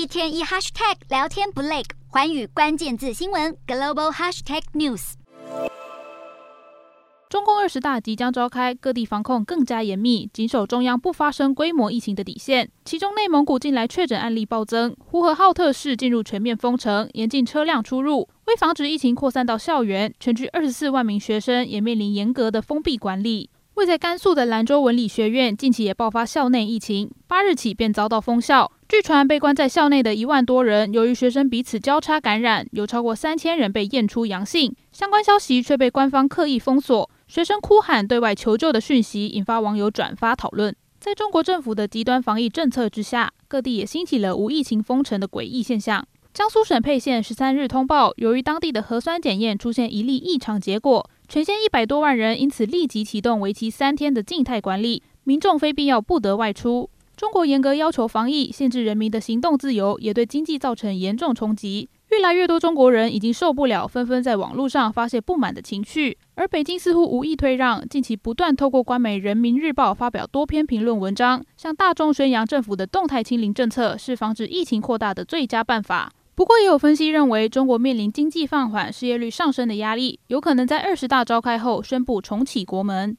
一天一 hashtag 聊天不累，环宇关键字新闻 global hashtag news。中共二十大即将召开，各地防控更加严密，谨守中央不发生规模疫情的底线。其中，内蒙古近来确诊案例暴增，呼和浩特市进入全面封城，严禁车辆出入。为防止疫情扩散到校园，全区二十四万名学生也面临严格的封闭管理。位在甘肃的兰州文理学院近期也爆发校内疫情，八日起便遭到封校。据传，被关在校内的一万多人，由于学生彼此交叉感染，有超过三千人被验出阳性。相关消息却被官方刻意封锁。学生哭喊对外求救的讯息，引发网友转发讨论。在中国政府的极端防疫政策之下，各地也兴起了无疫情封城的诡异现象。江苏省沛县十三日通报，由于当地的核酸检验出现一例异常结果，全县一百多万人因此立即启动为期三天的静态管理，民众非必要不得外出。中国严格要求防疫，限制人民的行动自由，也对经济造成严重冲击。越来越多中国人已经受不了，纷纷在网络上发泄不满的情绪。而北京似乎无意退让，近期不断透过官媒《人民日报》发表多篇评论文章，向大众宣扬政府的动态清零政策是防止疫情扩大的最佳办法。不过，也有分析认为，中国面临经济放缓、失业率上升的压力，有可能在二十大召开后宣布重启国门。